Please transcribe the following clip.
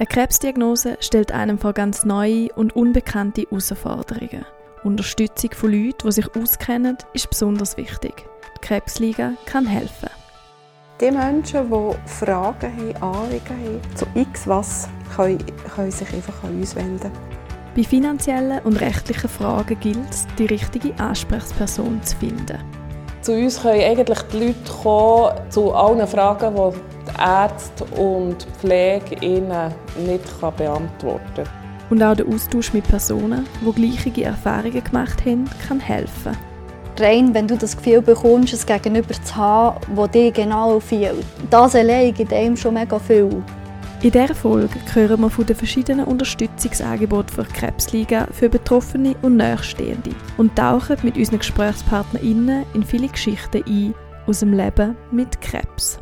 Eine Krebsdiagnose stellt einem vor ganz neue und unbekannte Herausforderungen. Unterstützung von Leuten, die sich auskennen, ist besonders wichtig. Die Krebsliga kann helfen. Die Menschen, die Fragen haben, Anliegen haben, zu x was, können, können sich einfach an uns wenden. Bei finanziellen und rechtlichen Fragen gilt es, die richtige Ansprechperson zu finden. Zu uns können eigentlich die Leute kommen, zu allen Fragen, die die Ärzte und Pflege ihnen nicht beantworten können. Und auch der Austausch mit Personen, die gleiche Erfahrungen gemacht haben, kann helfen. Rein, wenn du das Gefühl bekommst, es Gegenüber zu haben, das dir genau fehlt. Das allein gibt einem schon mega viel. In dieser Folge hören wir von den verschiedenen Unterstützungsangeboten für die Krebsliga für Betroffene und Nachstehende und tauchen mit unseren GesprächspartnerInnen in viele Geschichten ein aus dem Leben mit Krebs.